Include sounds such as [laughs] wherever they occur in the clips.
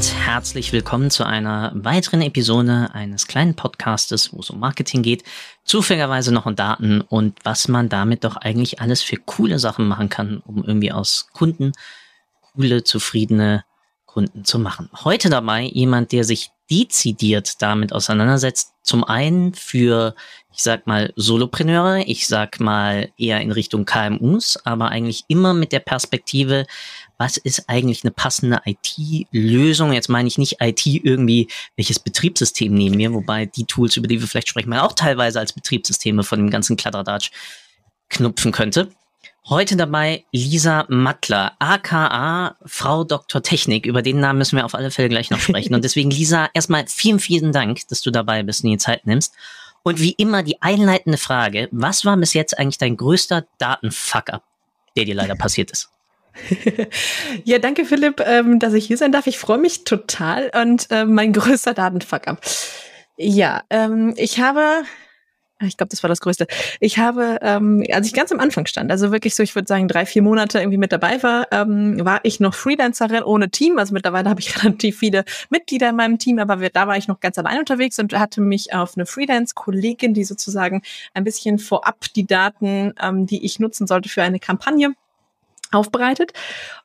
Und herzlich willkommen zu einer weiteren Episode eines kleinen Podcastes, wo es um Marketing geht, zufälligerweise noch um Daten und was man damit doch eigentlich alles für coole Sachen machen kann, um irgendwie aus Kunden coole, zufriedene Kunden zu machen. Heute dabei jemand, der sich dezidiert damit auseinandersetzt. Zum einen für, ich sag mal, Solopreneure, ich sag mal eher in Richtung KMUs, aber eigentlich immer mit der Perspektive, was ist eigentlich eine passende IT-Lösung? Jetzt meine ich nicht IT irgendwie, welches Betriebssystem nehmen wir, wobei die Tools, über die wir vielleicht sprechen, man auch teilweise als Betriebssysteme von dem ganzen Kladderadatsch knupfen könnte. Heute dabei Lisa Mattler, aka Frau Dr. Technik. Über den Namen müssen wir auf alle Fälle gleich noch sprechen. Und [laughs] deswegen, Lisa, erstmal vielen, vielen Dank, dass du dabei bist und die Zeit nimmst. Und wie immer die einleitende Frage, was war bis jetzt eigentlich dein größter Datenfuck-up, der dir leider passiert ist? [laughs] ja, danke Philipp, ähm, dass ich hier sein darf. Ich freue mich total und äh, mein [laughs] größter Datenfuck ab. Ja, ähm, ich habe, ich glaube, das war das Größte. Ich habe, ähm, als ich ganz am Anfang stand, also wirklich so, ich würde sagen, drei, vier Monate irgendwie mit dabei war, ähm, war ich noch Freelancerin ohne Team. Also mittlerweile habe ich [laughs] relativ viele Mitglieder in meinem Team, aber wir, da war ich noch ganz allein unterwegs und hatte mich auf eine Freelance-Kollegin, die sozusagen ein bisschen vorab die Daten, ähm, die ich nutzen sollte für eine Kampagne, aufbereitet.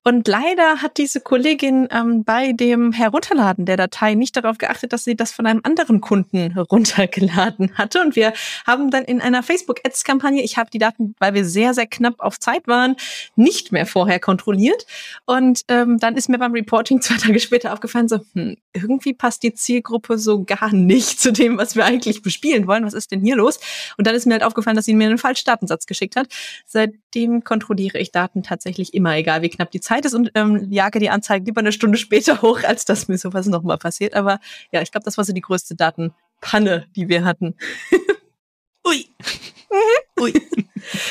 Und leider hat diese Kollegin ähm, bei dem Herunterladen der Datei nicht darauf geachtet, dass sie das von einem anderen Kunden runtergeladen hatte. Und wir haben dann in einer Facebook-Ads-Kampagne, ich habe die Daten, weil wir sehr, sehr knapp auf Zeit waren, nicht mehr vorher kontrolliert. Und ähm, dann ist mir beim Reporting [laughs] zwei Tage später aufgefallen, so, hm, irgendwie passt die Zielgruppe so gar nicht zu dem, was wir eigentlich bespielen wollen. Was ist denn hier los? Und dann ist mir halt aufgefallen, dass sie mir einen falschen Datensatz geschickt hat. Seitdem kontrolliere ich Daten tatsächlich immer, egal wie knapp die Zeit ist und ähm, jage die Anzeigen lieber eine Stunde später [laughs] hoch, als dass mir sowas nochmal passiert. Aber ja, ich glaube, das war so die größte Datenpanne, die wir hatten. [laughs] Ui. Ui.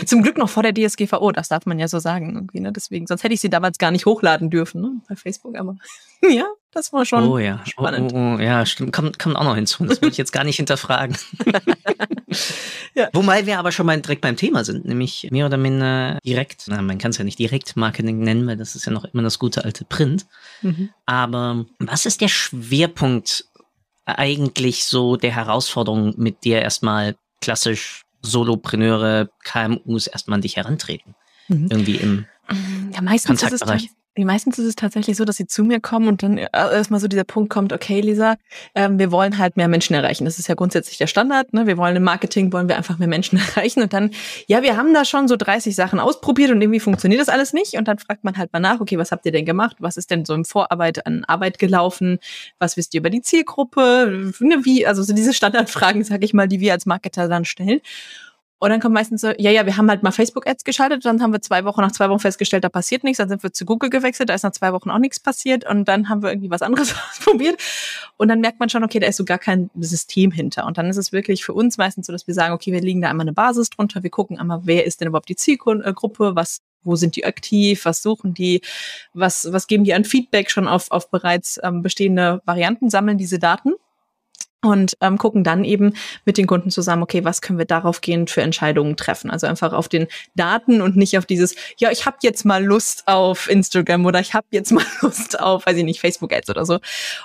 Zum Glück noch vor der DSGVO, das darf man ja so sagen. Irgendwie, ne? Deswegen, sonst hätte ich sie damals gar nicht hochladen dürfen ne? bei Facebook, aber [laughs] ja, das war schon oh, ja. spannend. Oh, oh, oh, ja, stimmt. Kommt, kommt auch noch hinzu. Das würde ich jetzt gar nicht hinterfragen. [laughs] ja. Wobei wir aber schon mal direkt beim Thema sind, nämlich mehr oder minder direkt, na, man kann es ja nicht direkt Marketing nennen, weil das ist ja noch immer das gute alte Print. Mhm. Aber was ist der Schwerpunkt eigentlich so der Herausforderung, mit der erstmal klassisch Solopreneure, KMUs erstmal an dich herantreten? Mhm. Irgendwie im ja, meistens Kontaktbereich. Ist es Meistens ist es tatsächlich so, dass sie zu mir kommen und dann äh, erstmal so dieser Punkt kommt, okay, Lisa, ähm, wir wollen halt mehr Menschen erreichen. Das ist ja grundsätzlich der Standard. Ne? Wir wollen im Marketing, wollen wir einfach mehr Menschen [laughs] erreichen. Und dann, ja, wir haben da schon so 30 Sachen ausprobiert und irgendwie funktioniert das alles nicht. Und dann fragt man halt mal nach, okay, was habt ihr denn gemacht? Was ist denn so im Vorarbeit an Arbeit gelaufen? Was wisst ihr über die Zielgruppe? Wie, also so diese Standardfragen, sag ich mal, die wir als Marketer dann stellen. Und dann kommt meistens so, ja, ja, wir haben halt mal Facebook-Ads geschaltet, dann haben wir zwei Wochen, nach zwei Wochen festgestellt, da passiert nichts, dann sind wir zu Google gewechselt, da ist nach zwei Wochen auch nichts passiert. Und dann haben wir irgendwie was anderes [laughs] ausprobiert. Und dann merkt man schon, okay, da ist so gar kein System hinter. Und dann ist es wirklich für uns meistens so, dass wir sagen, okay, wir legen da einmal eine Basis drunter, wir gucken einmal, wer ist denn überhaupt die Zielgruppe, was wo sind die aktiv, was suchen die, was, was geben die an Feedback schon auf, auf bereits ähm, bestehende Varianten, sammeln diese Daten und ähm, gucken dann eben mit den Kunden zusammen, okay, was können wir darauf gehen für Entscheidungen treffen? Also einfach auf den Daten und nicht auf dieses, ja, ich habe jetzt mal Lust auf Instagram oder ich habe jetzt [laughs] mal Lust auf, weiß ich nicht, Facebook-Ads oder so.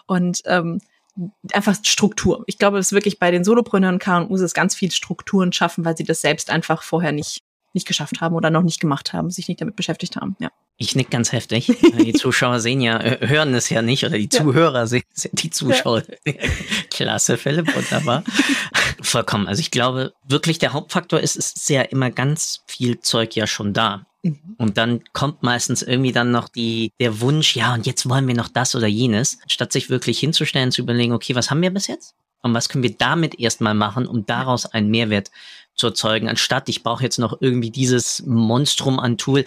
Und ähm, einfach Struktur. Ich glaube, es ist wirklich bei den Solopreneuren KMUs ist ganz viel Strukturen schaffen, weil sie das selbst einfach vorher nicht nicht geschafft haben oder noch nicht gemacht haben, sich nicht damit beschäftigt haben. Ja. Ich nick ganz heftig. [laughs] Die Zuschauer sehen ja, hören es ja nicht oder die Zuhörer ja. sehen es, die Zuschauer. Ja. [laughs] Klasse, Philipp, wunderbar. [laughs] Vollkommen. Also ich glaube, wirklich der Hauptfaktor ist, es ist ja immer ganz viel Zeug ja schon da. Mhm. Und dann kommt meistens irgendwie dann noch die, der Wunsch, ja, und jetzt wollen wir noch das oder jenes, statt sich wirklich hinzustellen, zu überlegen, okay, was haben wir bis jetzt? Und was können wir damit erstmal machen, um daraus einen Mehrwert zu erzeugen, anstatt ich brauche jetzt noch irgendwie dieses Monstrum an Tool.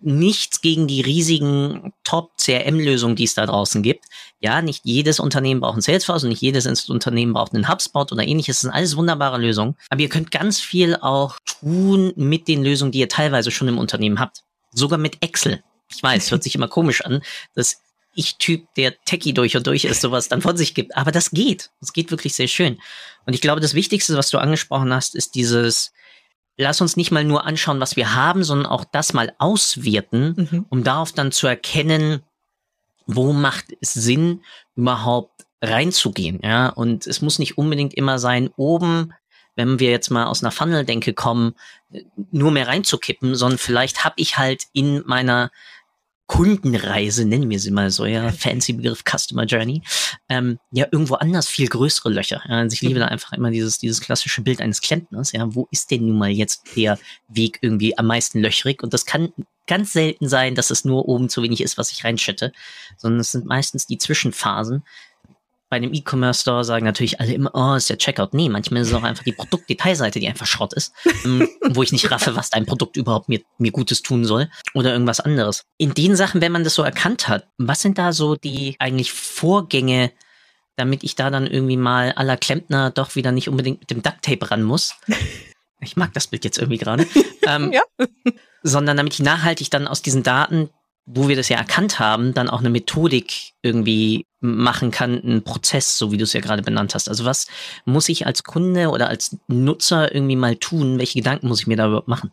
Nichts gegen die riesigen Top-CRM-Lösungen, die es da draußen gibt. Ja, nicht jedes Unternehmen braucht ein Salesforce und nicht jedes Unternehmen braucht einen HubSpot oder ähnliches. Das sind alles wunderbare Lösungen. Aber ihr könnt ganz viel auch tun mit den Lösungen, die ihr teilweise schon im Unternehmen habt. Sogar mit Excel. Ich weiß, hört sich immer komisch an, dass ich-Typ, der Techie durch und durch ist, sowas dann von sich gibt. Aber das geht. Das geht wirklich sehr schön. Und ich glaube, das Wichtigste, was du angesprochen hast, ist dieses, lass uns nicht mal nur anschauen, was wir haben, sondern auch das mal auswerten, mhm. um darauf dann zu erkennen, wo macht es Sinn, überhaupt reinzugehen. Ja, und es muss nicht unbedingt immer sein, oben, wenn wir jetzt mal aus einer Funnel-Denke kommen, nur mehr reinzukippen, sondern vielleicht habe ich halt in meiner Kundenreise, nennen wir sie mal so, ja, fancy Begriff Customer Journey, ähm, ja, irgendwo anders viel größere Löcher. Ja, also ich liebe da einfach immer dieses, dieses klassische Bild eines Klempners, ja, wo ist denn nun mal jetzt der Weg irgendwie am meisten löchrig? Und das kann ganz selten sein, dass es nur oben zu wenig ist, was ich reinschätte, sondern es sind meistens die Zwischenphasen, bei einem E-Commerce-Store sagen natürlich alle immer, oh, ist der Checkout. Nee, manchmal ist es auch einfach die Produktdetailseite, die einfach Schrott ist, ähm, [laughs] wo ich nicht raffe, was dein Produkt überhaupt mir, mir Gutes tun soll oder irgendwas anderes. In den Sachen, wenn man das so erkannt hat, was sind da so die eigentlich Vorgänge, damit ich da dann irgendwie mal aller Klempner doch wieder nicht unbedingt mit dem Ducktape ran muss? [laughs] Ich mag das Bild jetzt irgendwie gerade. [laughs] ähm, ja. sondern damit ich nachhaltig dann aus diesen Daten, wo wir das ja erkannt haben, dann auch eine Methodik irgendwie machen kann, einen Prozess, so wie du es ja gerade benannt hast. Also was muss ich als Kunde oder als Nutzer irgendwie mal tun? Welche Gedanken muss ich mir da überhaupt machen?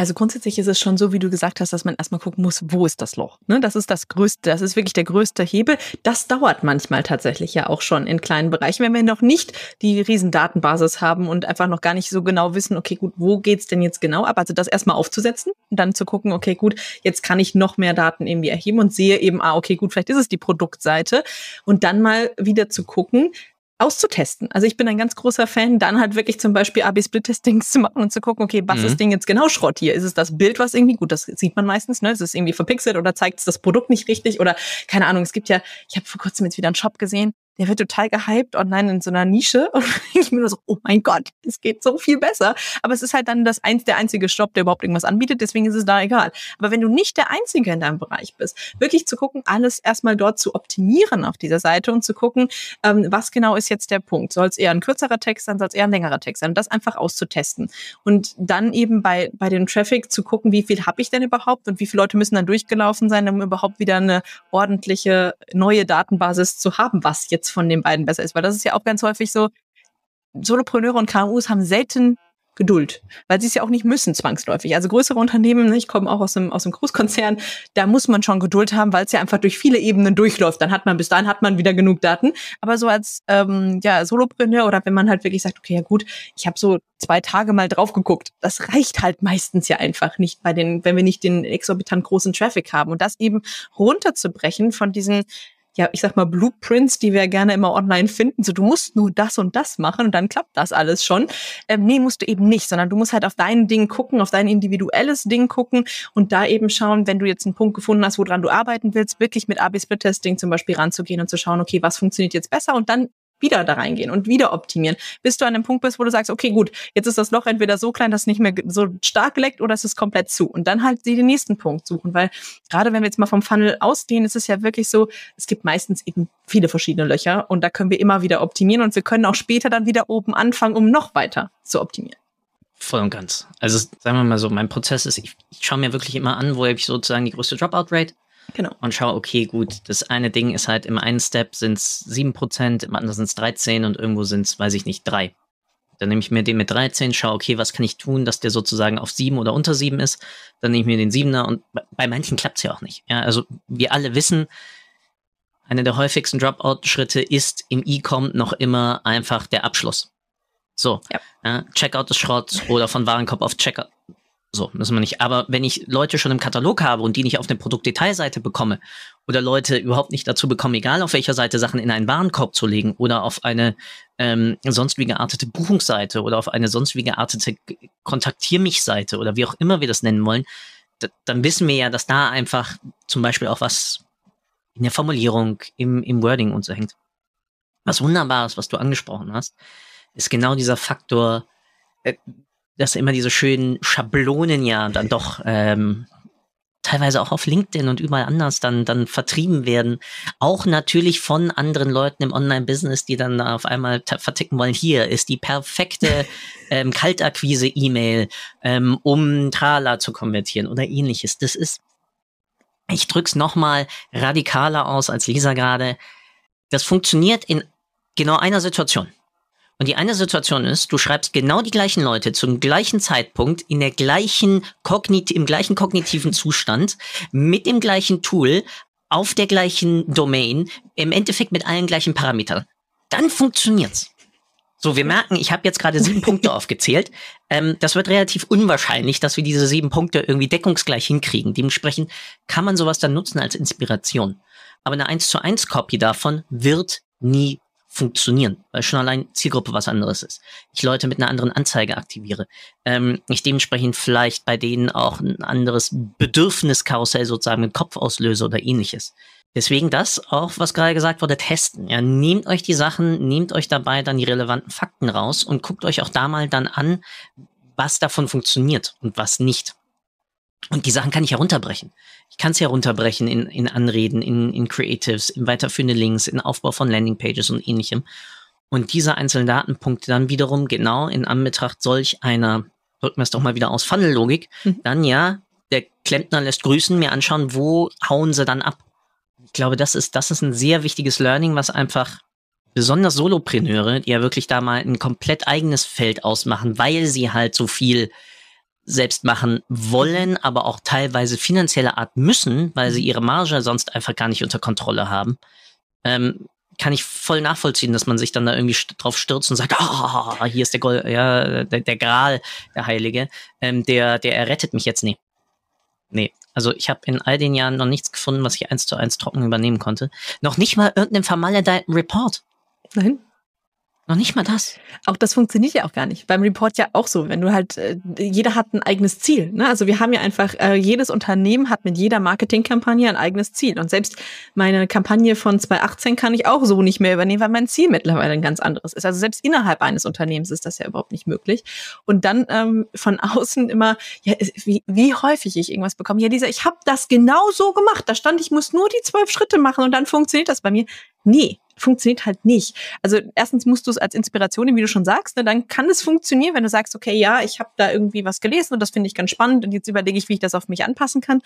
Also grundsätzlich ist es schon so, wie du gesagt hast, dass man erstmal gucken muss, wo ist das Loch? Ne? Das ist das größte, das ist wirklich der größte Hebel. Das dauert manchmal tatsächlich ja auch schon in kleinen Bereichen, wenn wir noch nicht die riesen Datenbasis haben und einfach noch gar nicht so genau wissen, okay, gut, wo geht's denn jetzt genau ab? Also das erstmal aufzusetzen und dann zu gucken, okay, gut, jetzt kann ich noch mehr Daten irgendwie erheben und sehe eben, ah, okay, gut, vielleicht ist es die Produktseite und dann mal wieder zu gucken, auszutesten. Also ich bin ein ganz großer Fan, dann halt wirklich zum Beispiel AB-Split-Testings zu machen und zu gucken, okay, was mhm. ist denn jetzt genau Schrott hier? Ist es das Bild, was irgendwie, gut, das sieht man meistens, ne? Ist es irgendwie verpixelt oder zeigt es das Produkt nicht richtig oder keine Ahnung, es gibt ja, ich habe vor kurzem jetzt wieder einen Shop gesehen, der wird total gehypt online in so einer Nische [laughs] und ich bin nur so, oh mein Gott, es geht so viel besser. Aber es ist halt dann das ein, der einzige Shop, der überhaupt irgendwas anbietet, deswegen ist es da egal. Aber wenn du nicht der Einzige in deinem Bereich bist, wirklich zu gucken, alles erstmal dort zu optimieren auf dieser Seite und zu gucken, ähm, was genau ist jetzt der Punkt. Soll es eher ein kürzerer Text sein, soll es eher ein längerer Text sein? Und das einfach auszutesten. Und dann eben bei, bei dem Traffic zu gucken, wie viel habe ich denn überhaupt und wie viele Leute müssen dann durchgelaufen sein, um überhaupt wieder eine ordentliche neue Datenbasis zu haben, was jetzt von den beiden besser ist. Weil das ist ja auch ganz häufig so, Solopreneure und KMUs haben selten Geduld, weil sie es ja auch nicht müssen zwangsläufig. Also größere Unternehmen, ne, ich komme auch aus dem, aus dem Großkonzern, da muss man schon Geduld haben, weil es ja einfach durch viele Ebenen durchläuft. Dann hat man bis dahin hat man wieder genug Daten. Aber so als ähm, ja, Solopreneur oder wenn man halt wirklich sagt, okay, ja gut, ich habe so zwei Tage mal drauf geguckt, das reicht halt meistens ja einfach nicht bei den, wenn wir nicht den exorbitant großen Traffic haben. Und das eben runterzubrechen von diesen ja, ich sag mal, Blueprints, die wir gerne immer online finden. So, du musst nur das und das machen und dann klappt das alles schon. Ähm, nee, musst du eben nicht, sondern du musst halt auf dein Ding gucken, auf dein individuelles Ding gucken und da eben schauen, wenn du jetzt einen Punkt gefunden hast, woran du arbeiten willst, wirklich mit AB-Split-Testing zum Beispiel ranzugehen und zu schauen, okay, was funktioniert jetzt besser und dann wieder da reingehen und wieder optimieren, bis du an dem Punkt bist, wo du sagst, okay, gut, jetzt ist das Loch entweder so klein, dass es nicht mehr so stark leckt oder es ist komplett zu. Und dann halt den nächsten Punkt suchen, weil gerade wenn wir jetzt mal vom Funnel ausgehen, ist es ja wirklich so, es gibt meistens eben viele verschiedene Löcher und da können wir immer wieder optimieren und wir können auch später dann wieder oben anfangen, um noch weiter zu optimieren. Voll und ganz. Also sagen wir mal so, mein Prozess ist, ich, ich schaue mir wirklich immer an, wo habe ich sozusagen die größte Dropout-Rate Genau. Und schau, okay, gut, das eine Ding ist halt im einen Step sind es 7%, im anderen sind es 13 und irgendwo sind es, weiß ich nicht, 3. Dann nehme ich mir den mit 13, schau, okay, was kann ich tun, dass der sozusagen auf 7 oder unter 7 ist. Dann nehme ich mir den 7er und bei manchen klappt es ja auch nicht. Ja, also wir alle wissen, einer der häufigsten Dropout-Schritte ist im E-Com noch immer einfach der Abschluss. So, ja. Ja, Checkout ist Schrott oder von Warenkorb auf Checkout. So, müssen wir nicht. Aber wenn ich Leute schon im Katalog habe und die nicht auf eine Produktdetailseite bekomme oder Leute überhaupt nicht dazu bekommen, egal auf welcher Seite Sachen in einen Warenkorb zu legen oder auf eine ähm, sonst wie geartete Buchungsseite oder auf eine sonst wie geartete Kontaktier mich Seite oder wie auch immer wir das nennen wollen, dann wissen wir ja, dass da einfach zum Beispiel auch was in der Formulierung, im, im Wording und so hängt. Was Wunderbares, was du angesprochen hast, ist genau dieser Faktor, äh, dass immer diese schönen Schablonen ja dann doch ähm, teilweise auch auf LinkedIn und überall anders dann, dann vertrieben werden. Auch natürlich von anderen Leuten im Online-Business, die dann auf einmal verticken wollen, hier ist die perfekte [laughs] ähm, Kaltakquise-E-Mail, ähm, um Trala zu konvertieren oder ähnliches. Das ist, ich drück's nochmal radikaler aus als Lisa gerade. Das funktioniert in genau einer Situation. Und die eine Situation ist, du schreibst genau die gleichen Leute zum gleichen Zeitpunkt in der gleichen Kognit im gleichen kognitiven Zustand mit dem gleichen Tool auf der gleichen Domain, im Endeffekt mit allen gleichen Parametern. Dann funktioniert's. So, wir merken, ich habe jetzt gerade sieben [laughs] Punkte aufgezählt. Ähm, das wird relativ unwahrscheinlich, dass wir diese sieben Punkte irgendwie deckungsgleich hinkriegen. Dementsprechend kann man sowas dann nutzen als Inspiration. Aber eine 1 zu 1 Copy davon wird nie funktionieren, weil schon allein Zielgruppe was anderes ist. Ich Leute mit einer anderen Anzeige aktiviere. Ähm, ich dementsprechend vielleicht bei denen auch ein anderes Bedürfniskarussell sozusagen mit Kopf auslöse oder ähnliches. Deswegen das auch, was gerade gesagt wurde, testen. Ja, nehmt euch die Sachen, nehmt euch dabei dann die relevanten Fakten raus und guckt euch auch da mal dann an, was davon funktioniert und was nicht. Und die Sachen kann ich herunterbrechen. Ich kann es herunterbrechen in, in Anreden, in, in Creatives, in weiterführende Links, in Aufbau von Landingpages und ähnlichem. Und diese einzelnen Datenpunkte dann wiederum genau in Anbetracht solch einer, drücken wir es doch mal wieder aus, Funnel-Logik, mhm. dann ja, der Klempner lässt grüßen, mir anschauen, wo hauen sie dann ab. Ich glaube, das ist, das ist ein sehr wichtiges Learning, was einfach besonders Solopreneure, die ja wirklich da mal ein komplett eigenes Feld ausmachen, weil sie halt so viel selbst machen wollen, aber auch teilweise finanzielle Art müssen, weil sie ihre Marge sonst einfach gar nicht unter Kontrolle haben, ähm, kann ich voll nachvollziehen, dass man sich dann da irgendwie drauf stürzt und sagt, [laughs] ah, oh, hier ist der Gold, ja, der, der Gral, der Heilige, ähm, der, der errettet mich jetzt. Nee. Nee. Also ich habe in all den Jahren noch nichts gefunden, was ich eins zu eins trocken übernehmen konnte. Noch nicht mal irgendeinen vermaledeiten Report. Nein. Noch nicht mal das. Auch das funktioniert ja auch gar nicht. Beim Report ja auch so. Wenn du halt, äh, jeder hat ein eigenes Ziel. Ne? Also wir haben ja einfach, äh, jedes Unternehmen hat mit jeder Marketingkampagne ein eigenes Ziel. Und selbst meine Kampagne von 2018 kann ich auch so nicht mehr übernehmen, weil mein Ziel mittlerweile ein ganz anderes ist. Also selbst innerhalb eines Unternehmens ist das ja überhaupt nicht möglich. Und dann ähm, von [laughs] außen immer, ja, wie, wie häufig ich irgendwas bekomme. Ja, dieser, ich habe das genau so gemacht. Da stand, ich muss nur die zwölf Schritte machen und dann funktioniert das bei mir. Nee, funktioniert halt nicht. Also erstens musst du es als Inspiration, wie du schon sagst, ne, dann kann es funktionieren, wenn du sagst, okay, ja, ich habe da irgendwie was gelesen und das finde ich ganz spannend und jetzt überlege ich, wie ich das auf mich anpassen kann.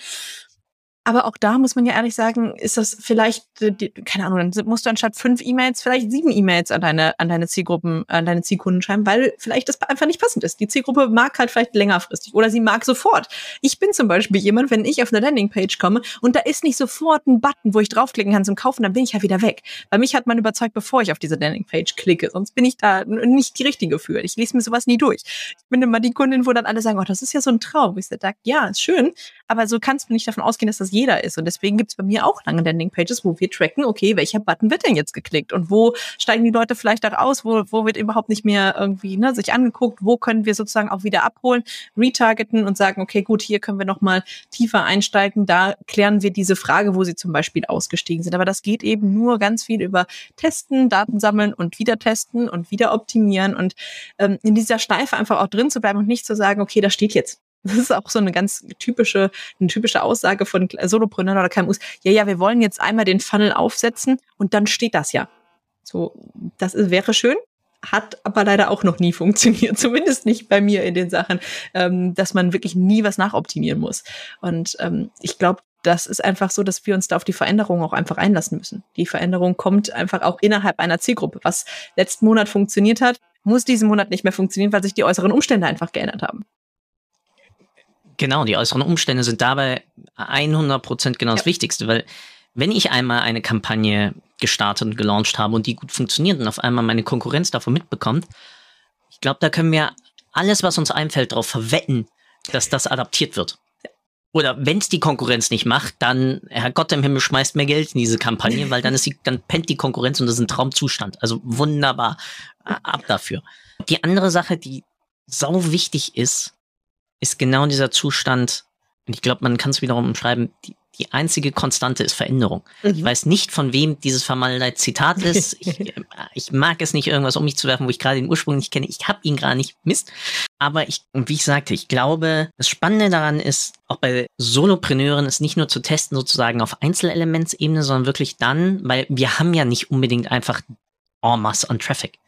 Aber auch da muss man ja ehrlich sagen, ist das vielleicht, äh, keine Ahnung, dann musst du anstatt fünf E-Mails vielleicht sieben E-Mails an deine, an deine Zielgruppen, an deine Zielkunden schreiben, weil vielleicht das einfach nicht passend ist. Die Zielgruppe mag halt vielleicht längerfristig oder sie mag sofort. Ich bin zum Beispiel jemand, wenn ich auf eine Landingpage komme und da ist nicht sofort ein Button, wo ich draufklicken kann zum Kaufen, dann bin ich ja wieder weg. Bei mich hat man überzeugt, bevor ich auf diese Landingpage klicke, sonst bin ich da nicht die richtige für. Ich lese mir sowas nie durch. Ich bin immer die Kundin, wo dann alle sagen, oh, das ist ja so ein Traum. Ich sage, ja, ist schön, aber so kannst du nicht davon ausgehen, dass das jeder ist. Und deswegen gibt es bei mir auch lange Landingpages, wo wir tracken, okay, welcher Button wird denn jetzt geklickt? Und wo steigen die Leute vielleicht auch aus, wo, wo wird überhaupt nicht mehr irgendwie ne, sich angeguckt, wo können wir sozusagen auch wieder abholen, retargeten und sagen, okay, gut, hier können wir nochmal tiefer einsteigen, da klären wir diese Frage, wo sie zum Beispiel ausgestiegen sind. Aber das geht eben nur ganz viel über Testen, Daten sammeln und wieder testen und wieder optimieren und ähm, in dieser Schleife einfach auch drin zu bleiben und nicht zu sagen, okay, da steht jetzt das ist auch so eine ganz typische, eine typische Aussage von Solopreneuren oder KMUs. Ja, ja, wir wollen jetzt einmal den Funnel aufsetzen und dann steht das ja. So, das ist, wäre schön, hat aber leider auch noch nie funktioniert, [laughs] zumindest nicht bei mir in den Sachen, ähm, dass man wirklich nie was nachoptimieren muss. Und ähm, ich glaube, das ist einfach so, dass wir uns da auf die Veränderung auch einfach einlassen müssen. Die Veränderung kommt einfach auch innerhalb einer Zielgruppe. Was letzten Monat funktioniert hat, muss diesen Monat nicht mehr funktionieren, weil sich die äußeren Umstände einfach geändert haben. Genau, die äußeren Umstände sind dabei 100 Prozent genau das ja. Wichtigste, weil wenn ich einmal eine Kampagne gestartet und gelauncht habe und die gut funktioniert und auf einmal meine Konkurrenz davon mitbekommt, ich glaube, da können wir alles, was uns einfällt, darauf verwetten, dass das adaptiert wird. Oder wenn es die Konkurrenz nicht macht, dann, Herr Gott im Himmel, schmeißt mehr Geld in diese Kampagne, weil dann ist die, dann pennt die Konkurrenz und das ist ein Traumzustand. Also wunderbar. Ab dafür. Die andere Sache, die sau wichtig ist, ist genau dieser Zustand, Und ich glaube, man kann es wiederum schreiben, die, die einzige Konstante ist Veränderung. Mhm. Ich weiß nicht, von wem dieses vermaledeite Zitat [laughs] ist. Ich, ich, mag es nicht, irgendwas um mich zu werfen, wo ich gerade den Ursprung nicht kenne. Ich habe ihn gerade nicht. Mist. Aber ich, wie ich sagte, ich glaube, das Spannende daran ist, auch bei Solopreneuren ist nicht nur zu testen sozusagen auf Einzelelementsebene, sondern wirklich dann, weil wir haben ja nicht unbedingt einfach en masse an Traffic.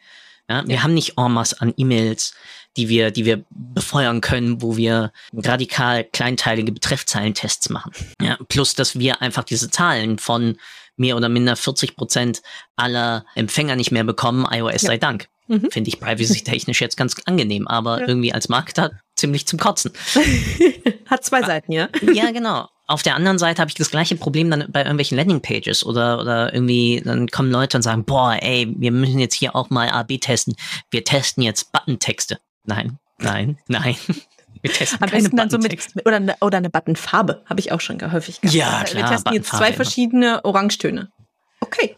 Ja, wir ja. haben nicht masse an E-Mails, die wir, die wir befeuern können, wo wir radikal kleinteilige Betreffzeilentests machen. Ja, plus, dass wir einfach diese Zahlen von mehr oder minder 40 Prozent aller Empfänger nicht mehr bekommen, iOS ja. sei Dank. Mhm. Finde ich privacy-technisch jetzt ganz angenehm, aber ja. irgendwie als Marketer ziemlich zum Kotzen. [laughs] Hat zwei Seiten, ja? Ja, genau. Auf der anderen Seite habe ich das gleiche Problem dann bei irgendwelchen Landingpages oder, oder irgendwie, dann kommen Leute und sagen, boah, ey, wir müssen jetzt hier auch mal AB testen. Wir testen jetzt Button-Texte. Nein, nein, [laughs] nein. Wir testen Am besten dann so mit, oder eine, oder eine Buttonfarbe, habe ich auch schon häufig gehabt. Ja, klar. Wir testen jetzt zwei verschiedene Orangetöne. Okay.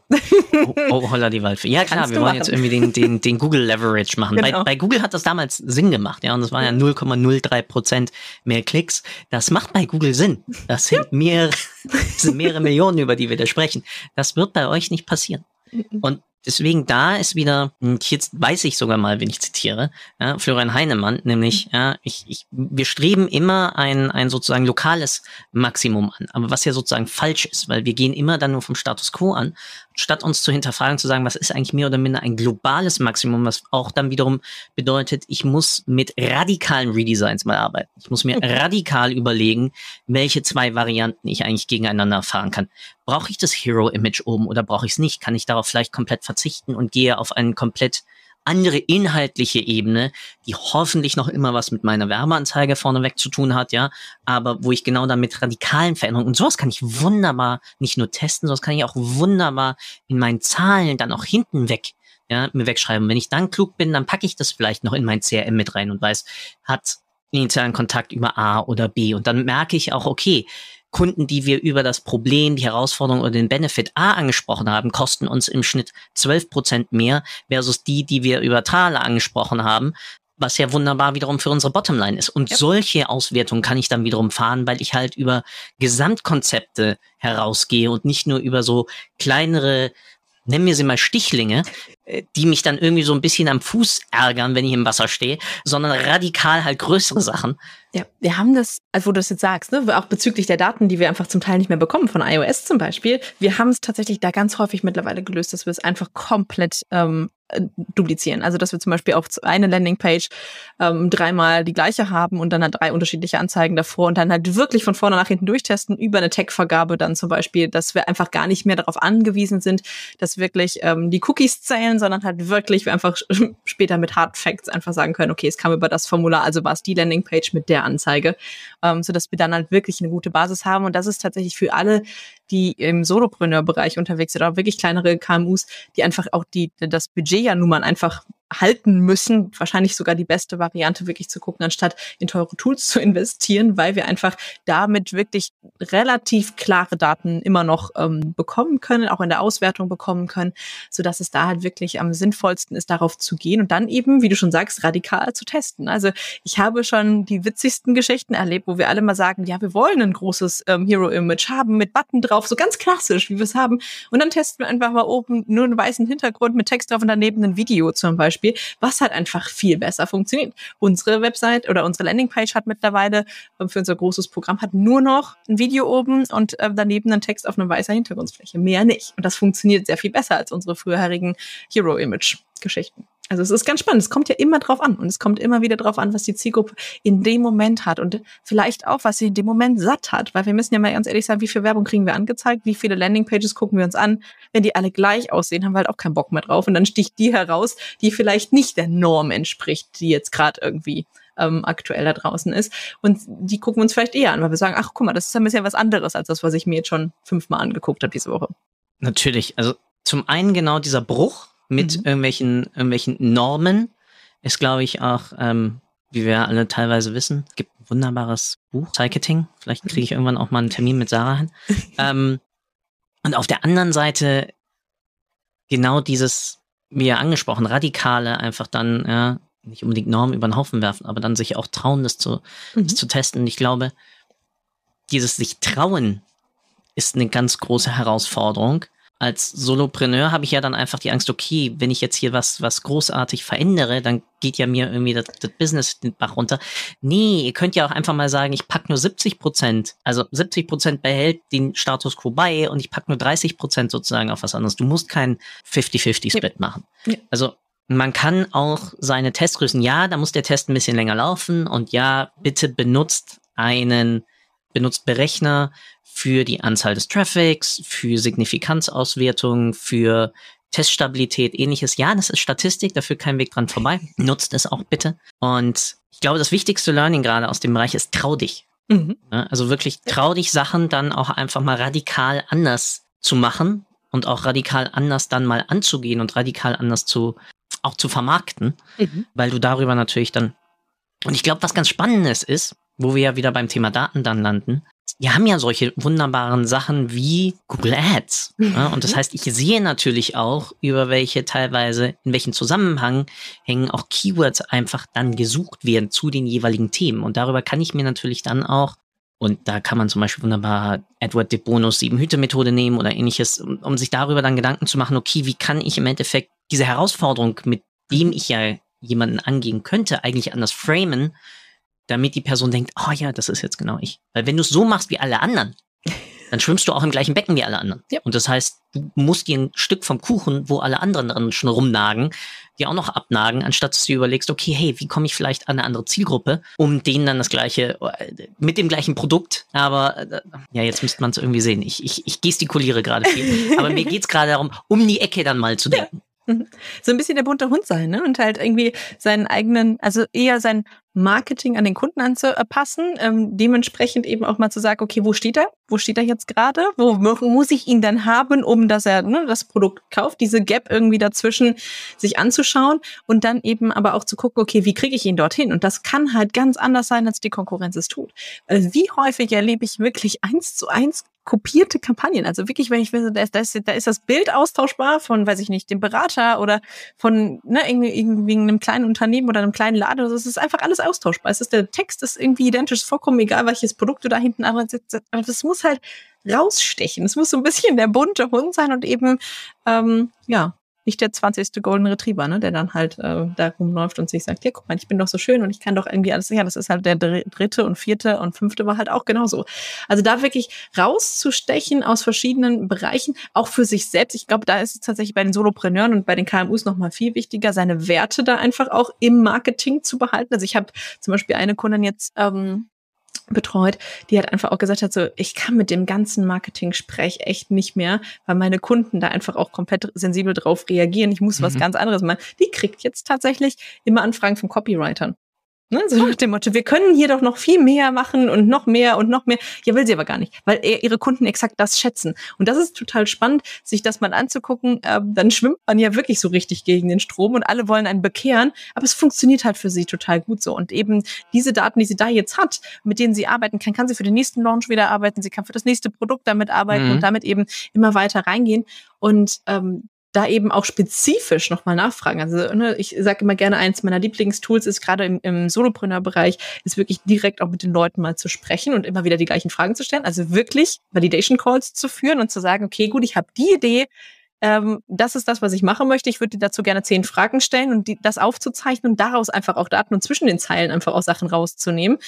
oh, oh, holla die Waldfee. Ja klar, Kannst wir wollen machen. jetzt irgendwie den, den, den Google Leverage machen. Genau. Bei, bei Google hat das damals Sinn gemacht, ja, und das waren ja 0,03 Prozent mehr Klicks. Das macht bei Google Sinn. Das sind mehrere, [laughs] das sind mehrere Millionen, über die wir da sprechen. Das wird bei euch nicht passieren. Mhm. Und Deswegen da ist wieder, jetzt weiß ich sogar mal, wen ich zitiere, ja, Florian Heinemann, nämlich, ja, ich, ich, wir streben immer ein, ein sozusagen lokales Maximum an, aber was ja sozusagen falsch ist, weil wir gehen immer dann nur vom Status quo an, statt uns zu hinterfragen, zu sagen, was ist eigentlich mehr oder minder ein globales Maximum, was auch dann wiederum bedeutet, ich muss mit radikalen Redesigns mal arbeiten. Ich muss mir mhm. radikal überlegen, welche zwei Varianten ich eigentlich gegeneinander fahren kann. Brauche ich das Hero-Image oben oder brauche ich es nicht? Kann ich darauf vielleicht komplett verzichten und gehe auf einen komplett andere inhaltliche Ebene, die hoffentlich noch immer was mit meiner Werbeanzeige vorneweg zu tun hat, ja, aber wo ich genau dann mit radikalen Veränderungen, und sowas kann ich wunderbar nicht nur testen, sowas kann ich auch wunderbar in meinen Zahlen dann auch hinten weg ja, mir wegschreiben. Wenn ich dann klug bin, dann packe ich das vielleicht noch in mein CRM mit rein und weiß, hat initialen Kontakt über A oder B. Und dann merke ich auch, okay, Kunden, die wir über das Problem, die Herausforderung oder den Benefit A angesprochen haben, kosten uns im Schnitt 12 Prozent mehr versus die, die wir über Trale angesprochen haben, was ja wunderbar wiederum für unsere Bottomline ist. Und ja. solche Auswertungen kann ich dann wiederum fahren, weil ich halt über Gesamtkonzepte herausgehe und nicht nur über so kleinere nennen wir sie mal Stichlinge, die mich dann irgendwie so ein bisschen am Fuß ärgern, wenn ich im Wasser stehe, sondern radikal halt größere Sachen. Ja, wir haben das, also wo du das jetzt sagst, ne, auch bezüglich der Daten, die wir einfach zum Teil nicht mehr bekommen, von iOS zum Beispiel, wir haben es tatsächlich da ganz häufig mittlerweile gelöst, dass wir es einfach komplett ähm, äh, duplizieren. Also dass wir zum Beispiel auf eine Landingpage ähm, dreimal die gleiche haben und dann halt drei unterschiedliche Anzeigen davor und dann halt wirklich von vorne nach hinten durchtesten über eine Tag-Vergabe dann zum Beispiel, dass wir einfach gar nicht mehr darauf angewiesen sind, dass wirklich ähm, die Cookies zählen, sondern halt wirklich wir einfach später mit Hard Facts einfach sagen können, okay, es kam über das Formular, also war es die Landingpage mit der Anzeige, ähm, so dass wir dann halt wirklich eine gute Basis haben. Und das ist tatsächlich für alle die im Solopreneur-Bereich unterwegs sind, oder wirklich kleinere KMUs, die einfach auch die, das Budget ja nun mal einfach halten müssen, wahrscheinlich sogar die beste Variante, wirklich zu gucken, anstatt in teure Tools [laughs] zu investieren, weil wir einfach damit wirklich relativ klare Daten immer noch ähm, bekommen können, auch in der Auswertung bekommen können, so dass es da halt wirklich am sinnvollsten ist, darauf zu gehen und dann eben, wie du schon sagst, radikal zu testen. Also ich habe schon die witzigsten Geschichten erlebt, wo wir alle mal sagen, ja, wir wollen ein großes ähm, Hero-Image haben mit Button drauf, so ganz klassisch, wie wir es haben. Und dann testen wir einfach mal oben nur einen weißen Hintergrund mit Text drauf und daneben ein Video zum Beispiel. Was halt einfach viel besser funktioniert. Unsere Website oder unsere Landingpage hat mittlerweile ähm, für unser großes Programm hat nur noch ein Video oben und äh, daneben ein Text auf einer weißer Hintergrundfläche. Mehr nicht. Und das funktioniert sehr viel besser als unsere früherigen Hero-Image-Geschichten. Also es ist ganz spannend. Es kommt ja immer drauf an und es kommt immer wieder drauf an, was die Zielgruppe in dem Moment hat und vielleicht auch, was sie in dem Moment satt hat. Weil wir müssen ja mal ganz ehrlich sagen, wie viel Werbung kriegen wir angezeigt, wie viele Landingpages gucken wir uns an. Wenn die alle gleich aussehen, haben wir halt auch keinen Bock mehr drauf und dann sticht die heraus, die vielleicht nicht der Norm entspricht, die jetzt gerade irgendwie ähm, aktuell da draußen ist. Und die gucken wir uns vielleicht eher an, weil wir sagen, ach guck mal, das ist ein bisschen was anderes als das, was ich mir jetzt schon fünfmal angeguckt habe diese Woche. Natürlich. Also zum einen genau dieser Bruch mit mhm. irgendwelchen, irgendwelchen Normen. Ist, glaube ich, auch, ähm, wie wir alle teilweise wissen, gibt ein wunderbares Buch, Psycheting. Vielleicht kriege ich irgendwann auch mal einen Termin mit Sarah hin. [laughs] ähm, und auf der anderen Seite genau dieses, wie ja angesprochen, radikale, einfach dann, ja, nicht unbedingt Normen über den Haufen werfen, aber dann sich auch trauen, das zu, mhm. das zu testen. Und ich glaube, dieses sich trauen ist eine ganz große Herausforderung. Als Solopreneur habe ich ja dann einfach die Angst, okay, wenn ich jetzt hier was, was großartig verändere, dann geht ja mir irgendwie das, das Business den Bach runter. Nee, ihr könnt ja auch einfach mal sagen, ich pack nur 70 Prozent, also 70 Prozent behält den Status quo bei und ich pack nur 30 Prozent sozusagen auf was anderes. Du musst keinen 50-50-Split ja. machen. Ja. Also man kann auch seine Testgrößen, ja, da muss der Test ein bisschen länger laufen und ja, bitte benutzt einen, benutzt Berechner für die Anzahl des Traffics, für Signifikanzauswertung, für Teststabilität, ähnliches. Ja, das ist Statistik, dafür kein Weg dran vorbei. Nutzt es auch bitte. Und ich glaube, das wichtigste Learning gerade aus dem Bereich ist, trau dich. Mhm. Also wirklich trau dich, Sachen dann auch einfach mal radikal anders zu machen und auch radikal anders dann mal anzugehen und radikal anders zu, auch zu vermarkten, mhm. weil du darüber natürlich dann, und ich glaube, was ganz Spannendes ist, wo wir ja wieder beim Thema Daten dann landen, wir haben ja solche wunderbaren Sachen wie Google Ads. Ja, und das heißt, ich sehe natürlich auch, über welche teilweise, in welchen Zusammenhang hängen auch Keywords einfach dann gesucht werden zu den jeweiligen Themen. Und darüber kann ich mir natürlich dann auch, und da kann man zum Beispiel wunderbar Edward de Bonus sieben Hüte Methode nehmen oder ähnliches, um, um sich darüber dann Gedanken zu machen, okay, wie kann ich im Endeffekt diese Herausforderung, mit dem ich ja jemanden angehen könnte, eigentlich anders framen, damit die Person denkt, oh ja, das ist jetzt genau ich. Weil wenn du es so machst wie alle anderen, [laughs] dann schwimmst du auch im gleichen Becken wie alle anderen. Ja. Und das heißt, du musst dir ein Stück vom Kuchen, wo alle anderen dran schon rumnagen, dir auch noch abnagen, anstatt dass du überlegst, okay, hey, wie komme ich vielleicht an eine andere Zielgruppe, um denen dann das gleiche, mit dem gleichen Produkt, aber äh, ja, jetzt müsste man es irgendwie sehen. Ich, ich, ich gestikuliere gerade viel, [laughs] aber mir geht's gerade darum, um die Ecke dann mal zu denken. [laughs] So ein bisschen der bunte Hund sein, ne? Und halt irgendwie seinen eigenen, also eher sein Marketing an den Kunden anzupassen, ähm, dementsprechend eben auch mal zu sagen, okay, wo steht er? Wo steht er jetzt gerade? Wo muss ich ihn dann haben, um dass er ne, das Produkt kauft? Diese Gap irgendwie dazwischen sich anzuschauen und dann eben aber auch zu gucken, okay, wie kriege ich ihn dorthin? Und das kann halt ganz anders sein, als die Konkurrenz es tut. Also wie häufig erlebe ich wirklich eins zu eins kopierte Kampagnen. Also wirklich, wenn ich will, da ist, da ist, da ist das Bild austauschbar von, weiß ich nicht, dem Berater oder von ne, irgendwie, irgendwie einem kleinen Unternehmen oder einem kleinen Laden. Also es ist einfach alles austauschbar. Es ist der Text ist irgendwie identisch, vollkommen egal, welches Produkt du da hinten ansetzt. Aber das muss halt rausstechen. Es muss so ein bisschen der bunte Hund sein und eben ähm, ja nicht der 20. Golden Retriever, ne, der dann halt äh, da rumläuft und sich sagt, ja, guck mal, ich bin doch so schön und ich kann doch irgendwie alles, ja, das ist halt der dritte und vierte und fünfte war halt auch genauso. Also da wirklich rauszustechen aus verschiedenen Bereichen, auch für sich selbst. Ich glaube, da ist es tatsächlich bei den Solopreneuren und bei den KMUs noch mal viel wichtiger, seine Werte da einfach auch im Marketing zu behalten. Also ich habe zum Beispiel eine Kundin jetzt ähm, betreut, die hat einfach auch gesagt hat, so, ich kann mit dem ganzen Marketing-Sprech echt nicht mehr, weil meine Kunden da einfach auch komplett sensibel drauf reagieren. Ich muss mhm. was ganz anderes machen. Die kriegt jetzt tatsächlich immer Anfragen von Copywritern. Ne? So nach dem Motto, wir können hier doch noch viel mehr machen und noch mehr und noch mehr. Ja, will sie aber gar nicht, weil ihre Kunden exakt das schätzen. Und das ist total spannend, sich das mal anzugucken. Ähm, dann schwimmt man ja wirklich so richtig gegen den Strom und alle wollen einen bekehren, aber es funktioniert halt für sie total gut so. Und eben diese Daten, die sie da jetzt hat, mit denen sie arbeiten kann, kann sie für den nächsten Launch wieder arbeiten, sie kann für das nächste Produkt damit arbeiten mhm. und damit eben immer weiter reingehen. Und ähm, da eben auch spezifisch nochmal nachfragen. Also ne, ich sage immer gerne, eins meiner Lieblingstools ist gerade im, im Solopreneur-Bereich, ist wirklich direkt auch mit den Leuten mal zu sprechen und immer wieder die gleichen Fragen zu stellen. Also wirklich Validation Calls zu führen und zu sagen, okay, gut, ich habe die Idee, ähm, das ist das, was ich machen möchte. Ich würde dir dazu gerne zehn Fragen stellen und die, das aufzuzeichnen und daraus einfach auch Daten und zwischen den Zeilen einfach auch Sachen rauszunehmen,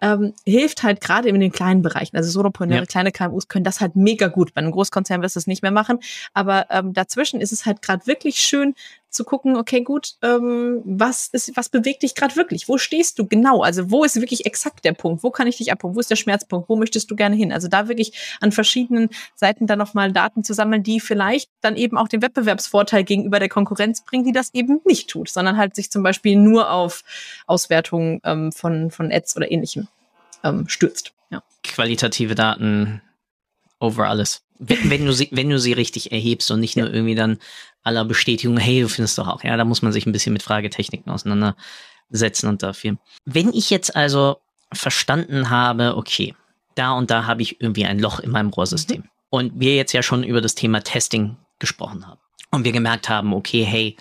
ähm, hilft halt gerade in den kleinen Bereichen. Also Solopreneure, ja. kleine KMUs können das halt mega gut. Bei einem Großkonzern wirst du es nicht mehr machen. Aber ähm, dazwischen ist es halt gerade wirklich schön, zu gucken, okay, gut, ähm, was ist, was bewegt dich gerade wirklich? Wo stehst du genau? Also wo ist wirklich exakt der Punkt? Wo kann ich dich abholen? Wo ist der Schmerzpunkt? Wo möchtest du gerne hin? Also da wirklich an verschiedenen Seiten dann nochmal Daten zu sammeln, die vielleicht dann eben auch den Wettbewerbsvorteil gegenüber der Konkurrenz bringen, die das eben nicht tut, sondern halt sich zum Beispiel nur auf Auswertungen ähm, von, von Ads oder ähnlichem ähm, stürzt. Ja. Qualitative Daten over alles. Wenn, wenn, du sie, wenn du sie richtig erhebst und nicht nur irgendwie dann aller Bestätigung, hey, du findest doch auch, ja, da muss man sich ein bisschen mit Fragetechniken auseinandersetzen und dafür. Wenn ich jetzt also verstanden habe, okay, da und da habe ich irgendwie ein Loch in meinem Rohrsystem mhm. und wir jetzt ja schon über das Thema Testing gesprochen haben und wir gemerkt haben, okay, hey,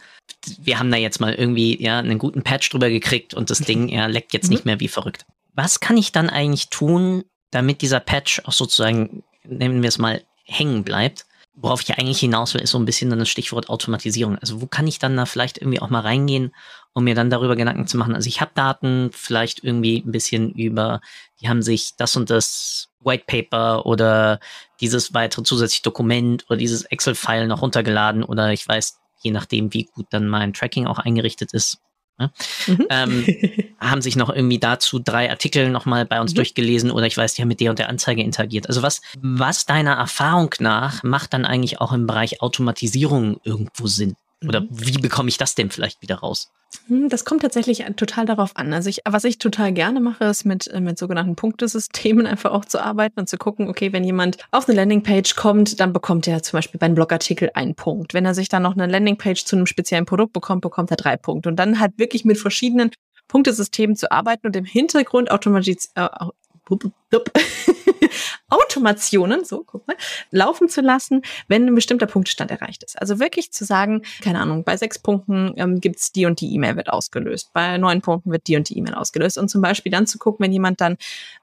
wir haben da jetzt mal irgendwie ja einen guten Patch drüber gekriegt und das Ding ja leckt jetzt nicht mhm. mehr wie verrückt. Was kann ich dann eigentlich tun, damit dieser Patch auch sozusagen, nennen wir es mal, hängen bleibt, worauf ich eigentlich hinaus will, ist so ein bisschen dann das Stichwort Automatisierung. Also wo kann ich dann da vielleicht irgendwie auch mal reingehen, um mir dann darüber Gedanken zu machen? Also ich habe Daten vielleicht irgendwie ein bisschen über, die haben sich das und das White Paper oder dieses weitere zusätzliche Dokument oder dieses Excel-File noch runtergeladen oder ich weiß, je nachdem, wie gut dann mein Tracking auch eingerichtet ist, Ne? Mhm. Ähm, [laughs] haben sich noch irgendwie dazu drei Artikel nochmal bei uns mhm. durchgelesen oder ich weiß, die haben mit der und der Anzeige interagiert. Also was, was deiner Erfahrung nach macht dann eigentlich auch im Bereich Automatisierung irgendwo Sinn? Oder mhm. wie bekomme ich das denn vielleicht wieder raus? Hm, das kommt tatsächlich total darauf an. Also ich, was ich total gerne mache, ist mit, äh, mit sogenannten Punktesystemen [laughs] einfach auch zu arbeiten und zu gucken, okay, wenn jemand auf eine Landingpage kommt, dann bekommt er zum Beispiel beim Blogartikel einen Punkt. Wenn er sich dann noch eine Landingpage zu einem speziellen Produkt bekommt, bekommt er drei Punkte. Und dann halt wirklich mit verschiedenen Punktesystemen zu arbeiten und im Hintergrund automatisiert, äh, [laughs] Automationen, so, guck mal, laufen zu lassen, wenn ein bestimmter Punktstand erreicht ist. Also wirklich zu sagen, keine Ahnung, bei sechs Punkten ähm, gibt's die und die E-Mail wird ausgelöst, bei neun Punkten wird die und die E-Mail ausgelöst und zum Beispiel dann zu gucken, wenn jemand dann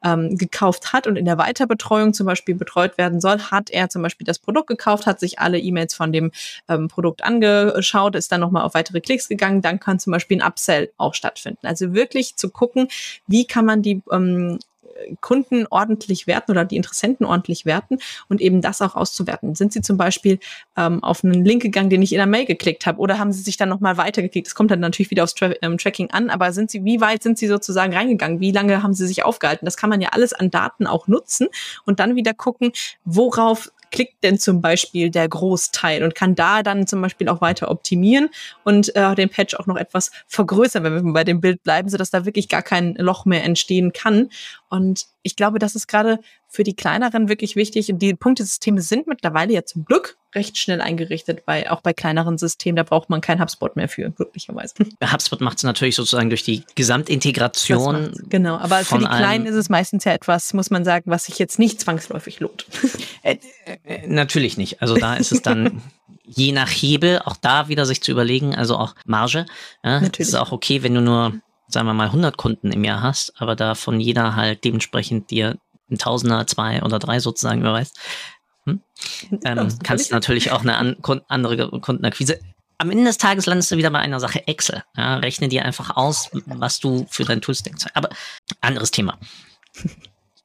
ähm, gekauft hat und in der Weiterbetreuung zum Beispiel betreut werden soll, hat er zum Beispiel das Produkt gekauft, hat sich alle E-Mails von dem ähm, Produkt angeschaut, ist dann nochmal auf weitere Klicks gegangen, dann kann zum Beispiel ein Upsell auch stattfinden. Also wirklich zu gucken, wie kann man die ähm, Kunden ordentlich werten oder die Interessenten ordentlich werten und eben das auch auszuwerten. Sind sie zum Beispiel ähm, auf einen Link gegangen, den ich in der Mail geklickt habe, oder haben sie sich dann nochmal weitergeklickt? Es kommt dann natürlich wieder aufs Tra ähm, Tracking an, aber sind sie, wie weit sind sie sozusagen reingegangen? Wie lange haben sie sich aufgehalten? Das kann man ja alles an Daten auch nutzen und dann wieder gucken, worauf klickt denn zum Beispiel der Großteil und kann da dann zum Beispiel auch weiter optimieren und äh, den Patch auch noch etwas vergrößern, wenn wir bei dem Bild bleiben, sodass da wirklich gar kein Loch mehr entstehen kann. Und ich glaube, das ist gerade für die kleineren wirklich wichtig. Und die Punktesysteme sind mittlerweile ja zum Glück recht schnell eingerichtet, weil auch bei kleineren Systemen, da braucht man kein HubSpot mehr für, glücklicherweise. [laughs] HubSpot macht es natürlich sozusagen durch die Gesamtintegration. Genau, aber für die Kleinen ist es meistens ja etwas, muss man sagen, was sich jetzt nicht zwangsläufig lohnt. [laughs] Äh, äh, natürlich nicht. Also da ist es dann [laughs] je nach Hebel, auch da wieder sich zu überlegen, also auch Marge. Ja, natürlich. Es ist auch okay, wenn du nur sagen wir mal 100 Kunden im Jahr hast, aber da von jeder halt dementsprechend dir ein Tausender, zwei oder drei sozusagen überweist, hm? [laughs] ähm, kannst du natürlich auch eine an, andere Kundenakquise. Am Ende des Tages landest du wieder bei einer Sache Excel. Ja, rechne dir einfach aus, was du für dein Toolstack zahlst. Aber anderes Thema.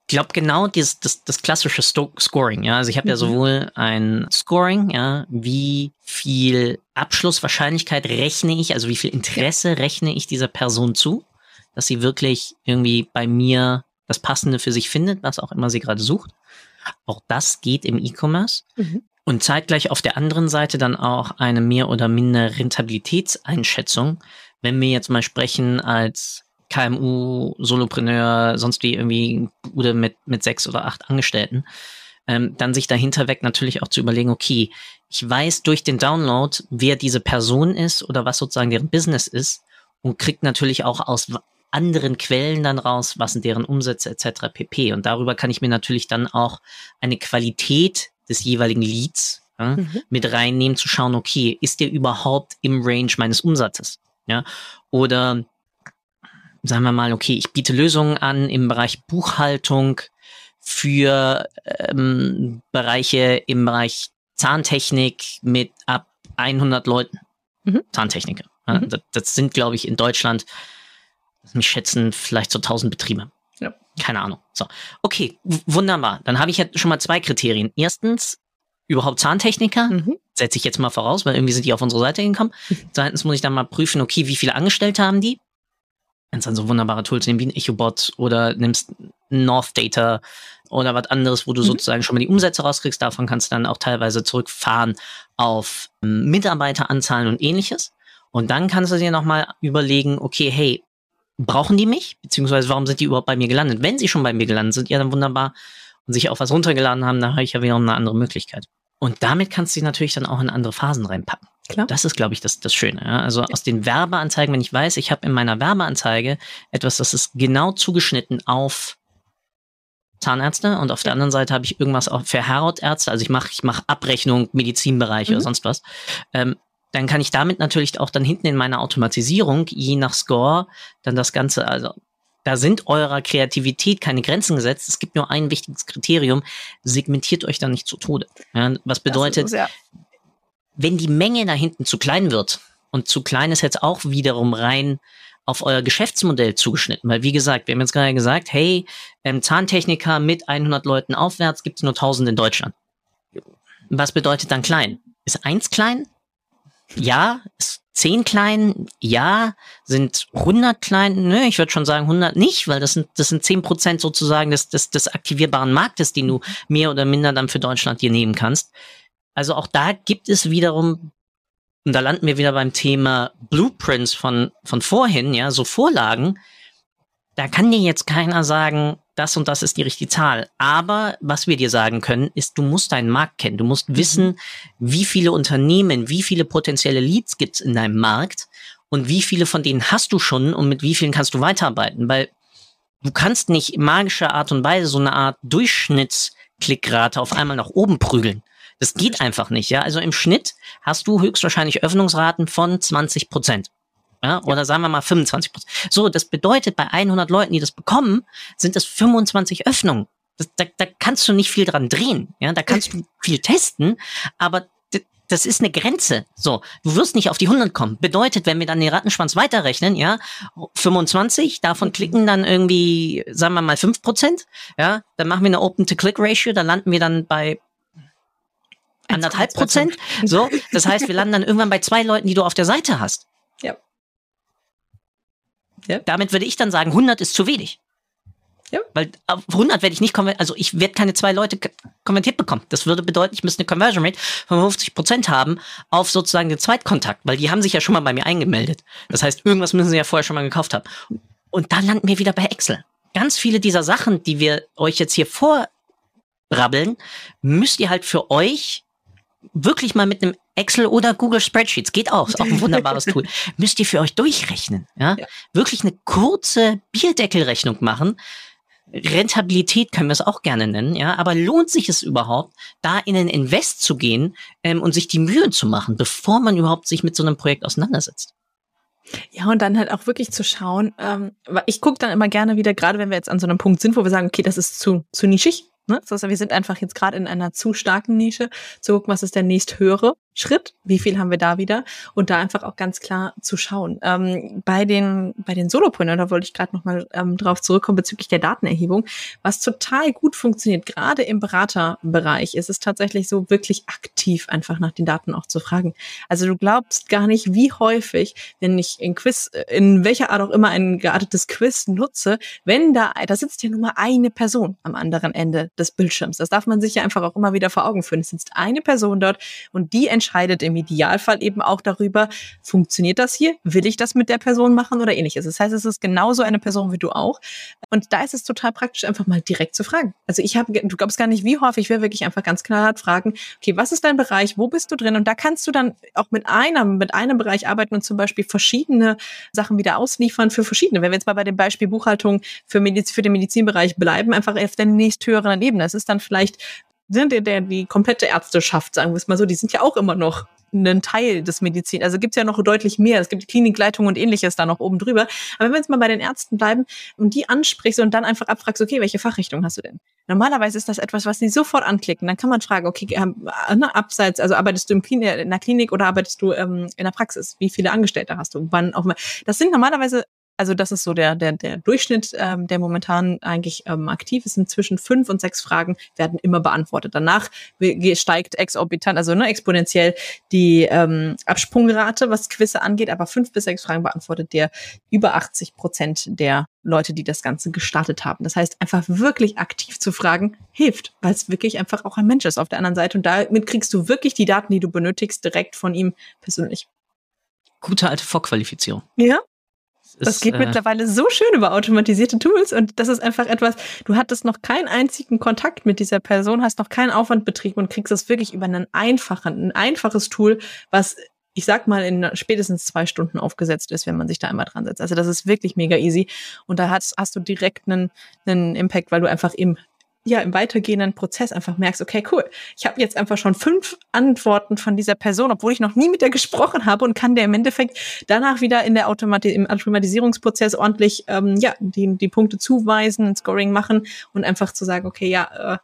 Ich glaube, genau dieses, das, das klassische Sto Scoring, ja. Also ich habe mhm. ja sowohl ein Scoring, ja, wie viel Abschlusswahrscheinlichkeit rechne ich, also wie viel Interesse rechne ich dieser Person zu, dass sie wirklich irgendwie bei mir das Passende für sich findet, was auch immer sie gerade sucht. Auch das geht im E-Commerce. Mhm. Und zeitgleich auf der anderen Seite dann auch eine mehr oder minder Rentabilitätseinschätzung. Wenn wir jetzt mal sprechen als KMU, Solopreneur, sonst wie irgendwie Bude mit, mit sechs oder acht Angestellten, ähm, dann sich dahinter weg natürlich auch zu überlegen, okay, ich weiß durch den Download, wer diese Person ist oder was sozusagen deren Business ist und kriegt natürlich auch aus anderen Quellen dann raus, was sind deren Umsätze etc. pp. Und darüber kann ich mir natürlich dann auch eine Qualität des jeweiligen Leads ja, mhm. mit reinnehmen, zu schauen, okay, ist der überhaupt im Range meines Umsatzes? Ja, oder sagen wir mal, okay, ich biete Lösungen an im Bereich Buchhaltung für ähm, Bereiche im Bereich Zahntechnik mit ab 100 Leuten. Mhm. Zahntechniker. Ja, mhm. das, das, sind, glaube ich, in Deutschland mich schätzen, vielleicht so 1000 Betriebe. Ja. Keine Ahnung. So. Okay, wunderbar. Dann habe ich ja schon mal zwei Kriterien. Erstens, überhaupt Zahntechniker. Mhm. Setze ich jetzt mal voraus, weil irgendwie sind die auf unsere Seite gekommen. [laughs] Zweitens muss ich dann mal prüfen, okay, wie viele Angestellte haben die? Wenn es dann so wunderbare Tools nehmen wie ein EchoBot oder nimmst North Data oder was anderes, wo du mhm. sozusagen schon mal die Umsätze rauskriegst, davon kannst du dann auch teilweise zurückfahren auf ähm, Mitarbeiteranzahlen und ähnliches. Und dann kannst du dir nochmal überlegen, okay, hey, brauchen die mich? Beziehungsweise warum sind die überhaupt bei mir gelandet? Wenn sie schon bei mir gelandet sind, ja dann wunderbar und sich auch was runtergeladen haben, dann habe ich ja wieder eine andere Möglichkeit. Und damit kannst du sie natürlich dann auch in andere Phasen reinpacken. Klar. Das ist, glaube ich, das, das Schöne. Ja? Also aus den Werbeanzeigen, wenn ich weiß, ich habe in meiner Werbeanzeige etwas, das ist genau zugeschnitten auf Zahnärzte und auf der anderen Seite habe ich irgendwas auch für Hautärzte, also ich mache ich mach Abrechnung, Medizinbereich mhm. oder sonst was. Ähm, dann kann ich damit natürlich auch dann hinten in meiner Automatisierung, je nach Score, dann das Ganze, also da sind eurer Kreativität keine Grenzen gesetzt. Es gibt nur ein wichtiges Kriterium. Segmentiert euch da nicht zu Tode. Ja, was bedeutet, es, ja. wenn die Menge da hinten zu klein wird, und zu klein ist jetzt auch wiederum rein auf euer Geschäftsmodell zugeschnitten. Weil wie gesagt, wir haben jetzt gerade gesagt, hey, ähm, Zahntechniker mit 100 Leuten aufwärts gibt es nur 1000 in Deutschland. Was bedeutet dann klein? Ist eins klein? Ja. Ist zehn klein? Ja. Sind 100 klein? Nö, ich würde schon sagen 100 nicht, weil das sind, das sind 10 Prozent sozusagen des, des, des aktivierbaren Marktes, den du mehr oder minder dann für Deutschland dir nehmen kannst. Also auch da gibt es wiederum und da landen wir wieder beim Thema Blueprints von, von vorhin, ja, so Vorlagen. Da kann dir jetzt keiner sagen, das und das ist die richtige Zahl. Aber was wir dir sagen können, ist, du musst deinen Markt kennen. Du musst mhm. wissen, wie viele Unternehmen, wie viele potenzielle Leads gibt's in deinem Markt und wie viele von denen hast du schon und mit wie vielen kannst du weiterarbeiten. Weil du kannst nicht in magischer Art und Weise so eine Art Durchschnittsklickrate auf einmal nach oben prügeln. Das geht einfach nicht, ja. Also im Schnitt hast du höchstwahrscheinlich Öffnungsraten von 20 Prozent. Ja, oder ja. sagen wir mal 25 Prozent. So, das bedeutet, bei 100 Leuten, die das bekommen, sind es 25 Öffnungen. Das, da, da kannst du nicht viel dran drehen. Ja, da kannst du viel testen, aber das ist eine Grenze. So, du wirst nicht auf die 100 kommen. Bedeutet, wenn wir dann den Rattenschwanz weiterrechnen, ja, 25, davon klicken dann irgendwie, sagen wir mal 5 Prozent, ja, dann machen wir eine Open-to-Click-Ratio, da landen wir dann bei anderthalb Prozent. So, das heißt, wir landen dann irgendwann bei zwei Leuten, die du auf der Seite hast. Ja. Damit würde ich dann sagen, 100 ist zu wenig. Ja. Weil auf 100 werde ich nicht konvertiert, also ich werde keine zwei Leute konvertiert bekommen. Das würde bedeuten, ich müsste eine Conversion Rate von 50 Prozent haben auf sozusagen den Zweitkontakt, weil die haben sich ja schon mal bei mir eingemeldet. Das heißt, irgendwas müssen sie ja vorher schon mal gekauft haben. Und dann landen wir wieder bei Excel. Ganz viele dieser Sachen, die wir euch jetzt hier vorrabbeln, müsst ihr halt für euch wirklich mal mit einem Excel oder Google Spreadsheets, geht auch, ist auch ein wunderbares Tool, [laughs] müsst ihr für euch durchrechnen. Ja? ja. Wirklich eine kurze Bierdeckelrechnung machen. Rentabilität können wir es auch gerne nennen, ja, aber lohnt sich es überhaupt, da in ein Invest zu gehen ähm, und sich die Mühe zu machen, bevor man überhaupt sich mit so einem Projekt auseinandersetzt? Ja, und dann halt auch wirklich zu schauen, ähm, ich gucke dann immer gerne wieder, gerade wenn wir jetzt an so einem Punkt sind, wo wir sagen, okay, das ist zu, zu nischig, Ne? Das heißt, wir sind einfach jetzt gerade in einer zu starken Nische, zu gucken, was ist der nächst höhere Schritt, wie viel haben wir da wieder und da einfach auch ganz klar zu schauen. Ähm, bei den bei den Solopreneuren, da wollte ich gerade noch mal ähm, drauf zurückkommen bezüglich der Datenerhebung, was total gut funktioniert, gerade im Beraterbereich, ist es tatsächlich so wirklich aktiv einfach nach den Daten auch zu fragen. Also du glaubst gar nicht, wie häufig, wenn ich in Quiz in welcher Art auch immer ein geartetes Quiz nutze, wenn da da sitzt ja nur mal eine Person am anderen Ende des Bildschirms. Das darf man sich ja einfach auch immer wieder vor Augen führen. Es sitzt eine Person dort und die im Idealfall eben auch darüber, funktioniert das hier? Will ich das mit der Person machen oder ähnliches? Das heißt, es ist genauso eine Person wie du auch. Und da ist es total praktisch, einfach mal direkt zu fragen. Also ich habe, du glaubst gar nicht, wie häufig wir wirklich einfach ganz knallhart fragen, okay, was ist dein Bereich? Wo bist du drin? Und da kannst du dann auch mit einem, mit einem Bereich arbeiten und zum Beispiel verschiedene Sachen wieder ausliefern für verschiedene. Wenn wir jetzt mal bei dem Beispiel Buchhaltung für, Mediz für den Medizinbereich bleiben, einfach auf der nächsthöheren Ebene. Es ist dann vielleicht sind der, der die komplette Ärzteschaft, sagen wir es mal so, die sind ja auch immer noch ein Teil des Medizin. Also gibt's ja noch deutlich mehr. Es gibt die Klinikleitung und ähnliches da noch oben drüber. Aber wenn wir jetzt mal bei den Ärzten bleiben und die ansprichst und dann einfach abfragst, okay, welche Fachrichtung hast du denn? Normalerweise ist das etwas, was sie sofort anklicken. Dann kann man fragen, okay, ähm, ne, abseits, also arbeitest du in der Klinik oder arbeitest du ähm, in der Praxis? Wie viele Angestellte hast du? Wann auch immer. Das sind normalerweise also das ist so der, der, der Durchschnitt, ähm, der momentan eigentlich ähm, aktiv ist. Sind zwischen fünf und sechs Fragen werden immer beantwortet. Danach steigt exorbitant, also ne, exponentiell die ähm, Absprungrate, was Quizze angeht, aber fünf bis sechs Fragen beantwortet der über 80 Prozent der Leute, die das Ganze gestartet haben. Das heißt, einfach wirklich aktiv zu fragen, hilft, weil es wirklich einfach auch ein Mensch ist auf der anderen Seite. Und damit kriegst du wirklich die Daten, die du benötigst, direkt von ihm persönlich. Gute alte Vorqualifizierung. Ja, das geht äh, mittlerweile so schön über automatisierte Tools und das ist einfach etwas, du hattest noch keinen einzigen Kontakt mit dieser Person, hast noch keinen Aufwand betrieben und kriegst das wirklich über einen einfachen, ein einfaches Tool, was ich sag mal, in spätestens zwei Stunden aufgesetzt ist, wenn man sich da einmal dran setzt. Also das ist wirklich mega easy. Und da hast, hast du direkt einen, einen Impact, weil du einfach im ja im weitergehenden Prozess einfach merkst, okay, cool, ich habe jetzt einfach schon fünf Antworten von dieser Person, obwohl ich noch nie mit der gesprochen habe und kann der im Endeffekt danach wieder in der Automati im Automatisierungsprozess ordentlich ähm, ja die, die Punkte zuweisen, ein Scoring machen und einfach zu sagen, okay, ja, äh,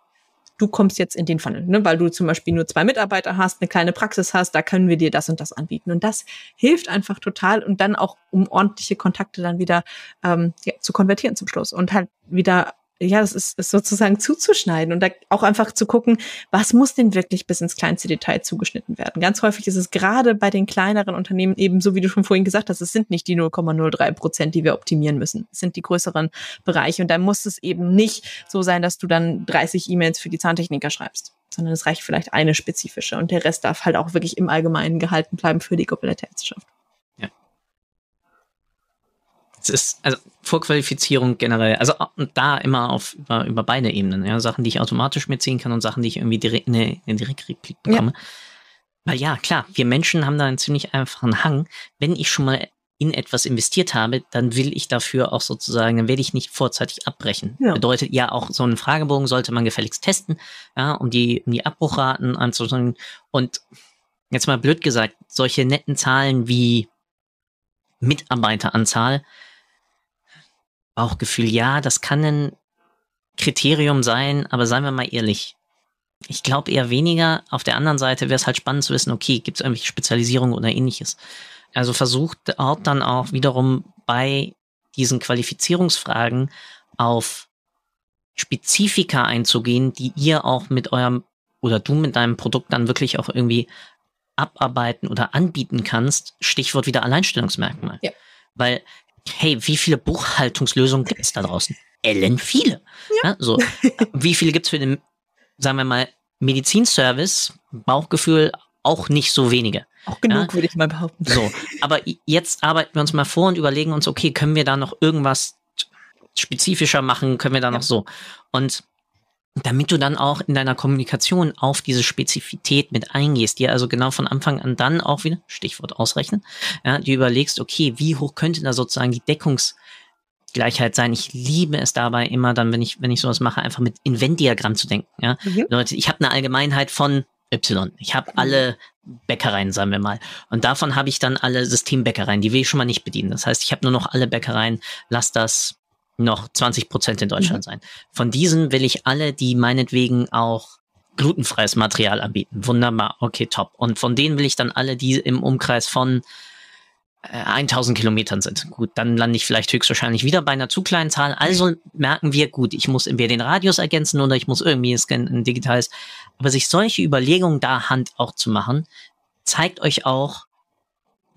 du kommst jetzt in den Funnel, ne? weil du zum Beispiel nur zwei Mitarbeiter hast, eine kleine Praxis hast, da können wir dir das und das anbieten. Und das hilft einfach total und dann auch, um ordentliche Kontakte dann wieder ähm, ja, zu konvertieren zum Schluss und halt wieder ja, das ist, ist sozusagen zuzuschneiden und da auch einfach zu gucken, was muss denn wirklich bis ins kleinste Detail zugeschnitten werden. Ganz häufig ist es gerade bei den kleineren Unternehmen eben so, wie du schon vorhin gesagt hast, es sind nicht die 0,03 Prozent, die wir optimieren müssen. Es sind die größeren Bereiche und da muss es eben nicht so sein, dass du dann 30 E-Mails für die Zahntechniker schreibst sondern es reicht vielleicht eine spezifische und der Rest darf halt auch wirklich im Allgemeinen gehalten bleiben für die komplette Ärzteschaft. Es ist, also Vorqualifizierung generell, also da immer auf über, über beide Ebenen, ja, Sachen, die ich automatisch mitziehen kann und Sachen, die ich irgendwie direkt eine, eine Direktreplik bekomme. Ja. Weil ja, klar, wir Menschen haben da einen ziemlich einfachen Hang. Wenn ich schon mal in etwas investiert habe, dann will ich dafür auch sozusagen, dann werde ich nicht vorzeitig abbrechen. Ja. Bedeutet ja auch, so einen Fragebogen sollte man gefälligst testen, ja, um die, um die Abbruchraten anzuschauen. Und jetzt mal blöd gesagt, solche netten Zahlen wie Mitarbeiteranzahl, Bauchgefühl, ja, das kann ein Kriterium sein, aber seien wir mal ehrlich. Ich glaube eher weniger. Auf der anderen Seite wäre es halt spannend zu wissen, okay, gibt es irgendwelche Spezialisierung oder ähnliches. Also versucht dort dann auch wiederum bei diesen Qualifizierungsfragen auf Spezifika einzugehen, die ihr auch mit eurem oder du mit deinem Produkt dann wirklich auch irgendwie abarbeiten oder anbieten kannst. Stichwort wieder Alleinstellungsmerkmal. Ja. Weil hey, wie viele Buchhaltungslösungen gibt es da draußen? Ellen viele. Ja. ja so. wie viele gibt es für den, sagen wir mal, Medizinservice, Bauchgefühl auch nicht so wenige. Auch genug, ja? würde ich mal behaupten. So, aber jetzt arbeiten wir uns mal vor und überlegen uns, okay, können wir da noch irgendwas spezifischer machen? Können wir da noch so? Und damit du dann auch in deiner Kommunikation auf diese Spezifität mit eingehst, dir also genau von Anfang an dann auch wieder, Stichwort ausrechnen, ja, dir überlegst, okay, wie hoch könnte da sozusagen die Deckungsgleichheit sein. Ich liebe es dabei immer dann, wenn ich, wenn ich sowas mache, einfach mit Invent-Diagramm zu denken. Ja? Mhm. Leute, ich habe eine Allgemeinheit von Y. Ich habe alle Bäckereien, sagen wir mal. Und davon habe ich dann alle Systembäckereien, die will ich schon mal nicht bedienen. Das heißt, ich habe nur noch alle Bäckereien, lass das noch 20 Prozent in Deutschland mhm. sein. Von diesen will ich alle, die meinetwegen auch glutenfreies Material anbieten. Wunderbar, okay, top. Und von denen will ich dann alle, die im Umkreis von äh, 1000 Kilometern sind. Gut, dann lande ich vielleicht höchstwahrscheinlich wieder bei einer zu kleinen Zahl. Also merken wir, gut, ich muss entweder den Radius ergänzen oder ich muss irgendwie ein digitales. Aber sich solche Überlegungen da Hand auch zu machen, zeigt euch auch,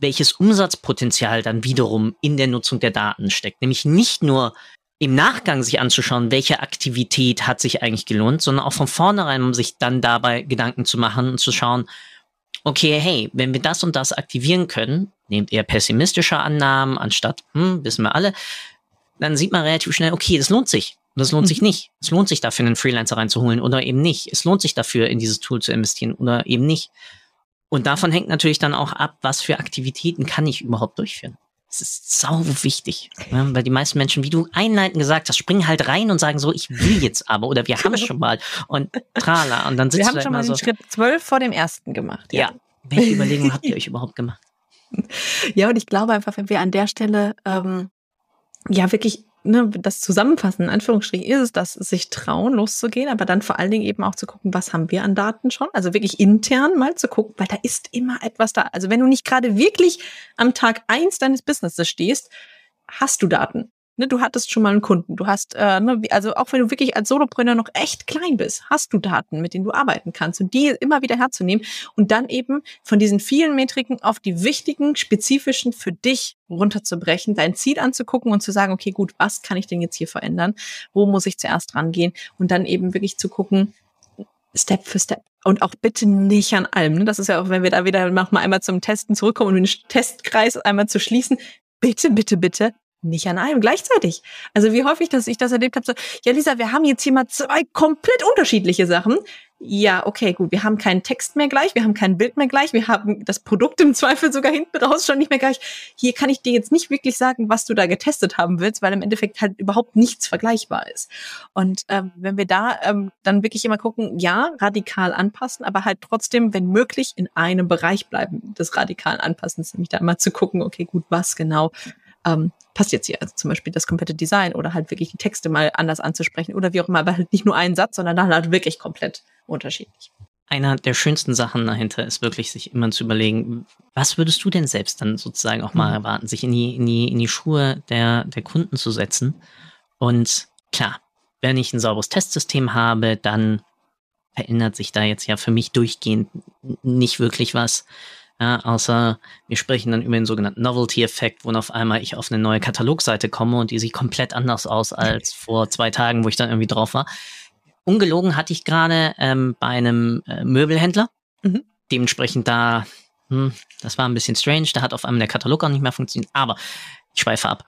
welches Umsatzpotenzial dann wiederum in der Nutzung der Daten steckt. Nämlich nicht nur im Nachgang sich anzuschauen, welche Aktivität hat sich eigentlich gelohnt, sondern auch von vornherein, um sich dann dabei Gedanken zu machen und zu schauen, okay, hey, wenn wir das und das aktivieren können, nehmt eher pessimistische Annahmen anstatt, hm, wissen wir alle, dann sieht man relativ schnell, okay, das lohnt sich. Und das lohnt mhm. sich nicht. Es lohnt sich dafür, einen Freelancer reinzuholen oder eben nicht. Es lohnt sich dafür, in dieses Tool zu investieren oder eben nicht. Und davon hängt natürlich dann auch ab, was für Aktivitäten kann ich überhaupt durchführen. Das ist sau wichtig, ne? weil die meisten Menschen, wie du einleitend gesagt hast, springen halt rein und sagen so, ich will jetzt aber oder wir haben es schon mal und trala und dann sitzt Wir haben schon mal den so, Schritt zwölf vor dem ersten gemacht. Ja. ja. Welche Überlegungen habt ihr euch überhaupt gemacht? [laughs] Ja, und ich glaube einfach, wenn wir an der Stelle ähm, ja wirklich ne, das Zusammenfassen, in Anführungsstrichen, ist es das, sich trauen, loszugehen, aber dann vor allen Dingen eben auch zu gucken, was haben wir an Daten schon? Also wirklich intern mal zu gucken, weil da ist immer etwas da. Also wenn du nicht gerade wirklich am Tag eins deines Businesses stehst, hast du Daten. Ne, du hattest schon mal einen Kunden. Du hast, äh, ne, also auch wenn du wirklich als Solopreneur noch echt klein bist, hast du Daten, mit denen du arbeiten kannst und die immer wieder herzunehmen und dann eben von diesen vielen Metriken auf die wichtigen, spezifischen für dich runterzubrechen, dein Ziel anzugucken und zu sagen, okay, gut, was kann ich denn jetzt hier verändern? Wo muss ich zuerst rangehen? Und dann eben wirklich zu gucken, Step für Step. Und auch bitte nicht an allem. Ne? Das ist ja auch, wenn wir da wieder nochmal einmal zum Testen zurückkommen und den Testkreis einmal zu schließen. Bitte, bitte, bitte nicht an einem gleichzeitig. Also wie häufig, dass ich das erlebt habe, so, ja Lisa, wir haben jetzt hier mal zwei komplett unterschiedliche Sachen. ja, okay, gut, wir haben keinen Text mehr gleich, wir haben kein Bild mehr gleich, wir haben das Produkt im Zweifel sogar hinten raus schon nicht mehr gleich. Hier kann ich dir jetzt nicht wirklich sagen, was du da getestet haben willst, weil im Endeffekt halt überhaupt nichts vergleichbar ist. Und ähm, wenn wir da ähm, dann wirklich immer gucken, ja, radikal anpassen, aber halt trotzdem, wenn möglich, in einem Bereich bleiben des radikalen Anpassens, nämlich da immer zu gucken, okay, gut, was genau ähm, passt jetzt hier. Also zum Beispiel das komplette Design oder halt wirklich die Texte mal anders anzusprechen oder wie auch immer, aber halt nicht nur einen Satz, sondern dann halt wirklich komplett unterschiedlich. Einer der schönsten Sachen dahinter ist wirklich, sich immer zu überlegen, was würdest du denn selbst dann sozusagen auch mal mhm. erwarten, sich in die, in die, in die Schuhe der, der Kunden zu setzen. Und klar, wenn ich ein sauberes Testsystem habe, dann verändert sich da jetzt ja für mich durchgehend nicht wirklich was. Ja, außer wir sprechen dann über den sogenannten Novelty-Effekt, wo auf einmal ich auf eine neue Katalogseite komme und die sieht komplett anders aus als [laughs] vor zwei Tagen, wo ich dann irgendwie drauf war. Ungelogen hatte ich gerade ähm, bei einem äh, Möbelhändler. Mhm. Dementsprechend da, hm, das war ein bisschen strange. Da hat auf einmal der Katalog auch nicht mehr funktioniert. Aber ich schweife ab.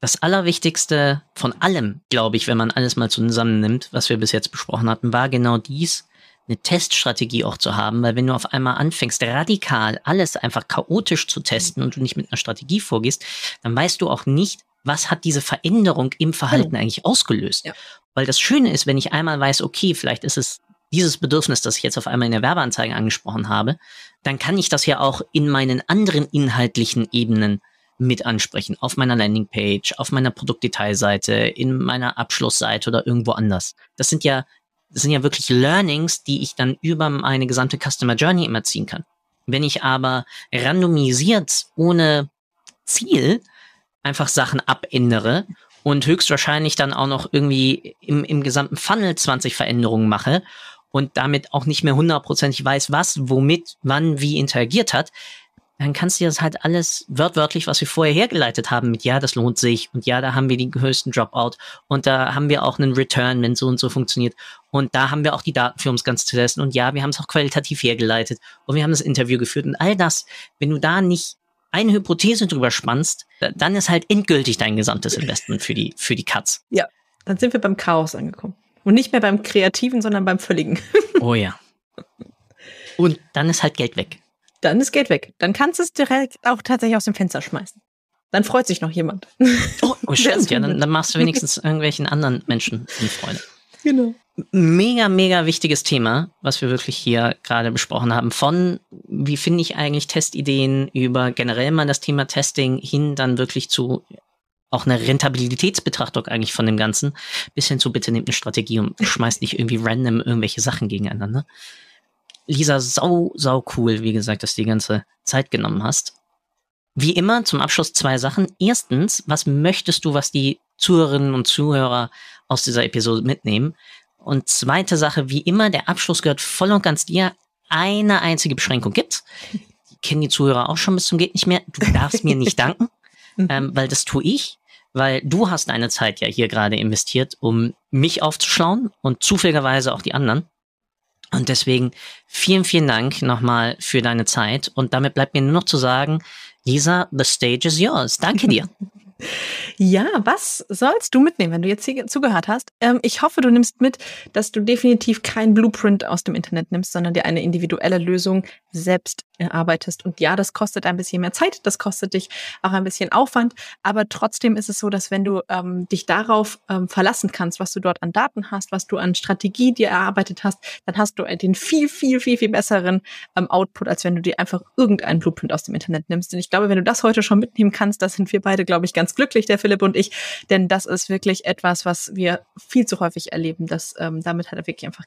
Das Allerwichtigste von allem, glaube ich, wenn man alles mal zusammennimmt, was wir bis jetzt besprochen hatten, war genau dies, eine Teststrategie auch zu haben, weil wenn du auf einmal anfängst, radikal alles einfach chaotisch zu testen und du nicht mit einer Strategie vorgehst, dann weißt du auch nicht, was hat diese Veränderung im Verhalten genau. eigentlich ausgelöst. Ja. Weil das Schöne ist, wenn ich einmal weiß, okay, vielleicht ist es dieses Bedürfnis, das ich jetzt auf einmal in der Werbeanzeige angesprochen habe, dann kann ich das ja auch in meinen anderen inhaltlichen Ebenen mit ansprechen. Auf meiner Landingpage, auf meiner Produktdetailseite, in meiner Abschlussseite oder irgendwo anders. Das sind ja das sind ja wirklich Learnings, die ich dann über meine gesamte Customer Journey immer ziehen kann. Wenn ich aber randomisiert ohne Ziel einfach Sachen abändere und höchstwahrscheinlich dann auch noch irgendwie im, im gesamten Funnel 20 Veränderungen mache und damit auch nicht mehr hundertprozentig weiß, was, womit, wann, wie interagiert hat, dann kannst du das halt alles wörtwörtlich, was wir vorher hergeleitet haben, mit ja, das lohnt sich und ja, da haben wir den höchsten Dropout und da haben wir auch einen Return, wenn so und so funktioniert und da haben wir auch die Daten für uns ganz zu testen und ja, wir haben es auch qualitativ hergeleitet und wir haben das Interview geführt und all das, wenn du da nicht eine Hypothese drüber spannst, dann ist halt endgültig dein gesamtes Investment für die, für die Cuts. Ja, dann sind wir beim Chaos angekommen. Und nicht mehr beim Kreativen, sondern beim Völligen. Oh ja. Und dann ist halt Geld weg dann ist Geld weg. Dann kannst du es direkt auch tatsächlich aus dem Fenster schmeißen. Dann freut sich noch jemand. Oh, oh [laughs] stimmt, ja, dann, dann machst du wenigstens [laughs] irgendwelchen anderen Menschen eine Freude. Genau. Mega, mega wichtiges Thema, was wir wirklich hier gerade besprochen haben. Von, wie finde ich eigentlich Testideen über generell mal das Thema Testing hin dann wirklich zu auch eine Rentabilitätsbetrachtung eigentlich von dem Ganzen, bis hin zu bitte nehmt eine Strategie und schmeißt nicht irgendwie random irgendwelche Sachen gegeneinander. Lisa, sau, sau cool, wie gesagt, dass du die ganze Zeit genommen hast. Wie immer zum Abschluss zwei Sachen. Erstens, was möchtest du, was die Zuhörerinnen und Zuhörer aus dieser Episode mitnehmen? Und zweite Sache, wie immer, der Abschluss gehört voll und ganz dir. Eine einzige Beschränkung gibt. Die kennen die Zuhörer auch schon bis zum geht nicht mehr. Du darfst mir nicht [laughs] danken, ähm, weil das tue ich weil du hast deine Zeit ja hier gerade investiert, um mich aufzuschlauen und zufälligerweise auch die anderen. Und deswegen vielen, vielen Dank nochmal für deine Zeit. Und damit bleibt mir nur noch zu sagen, Lisa, the stage is yours. Danke dir. [laughs] Ja, was sollst du mitnehmen, wenn du jetzt hier zugehört hast? Ähm, ich hoffe, du nimmst mit, dass du definitiv kein Blueprint aus dem Internet nimmst, sondern dir eine individuelle Lösung selbst erarbeitest. Und ja, das kostet ein bisschen mehr Zeit, das kostet dich auch ein bisschen Aufwand, aber trotzdem ist es so, dass wenn du ähm, dich darauf ähm, verlassen kannst, was du dort an Daten hast, was du an Strategie dir erarbeitet hast, dann hast du den viel, viel, viel, viel besseren ähm, Output, als wenn du dir einfach irgendeinen Blueprint aus dem Internet nimmst. Und ich glaube, wenn du das heute schon mitnehmen kannst, da sind wir beide, glaube ich, ganz glücklich, der Philipp und ich, denn das ist wirklich etwas, was wir viel zu häufig erleben, dass ähm, damit halt wirklich einfach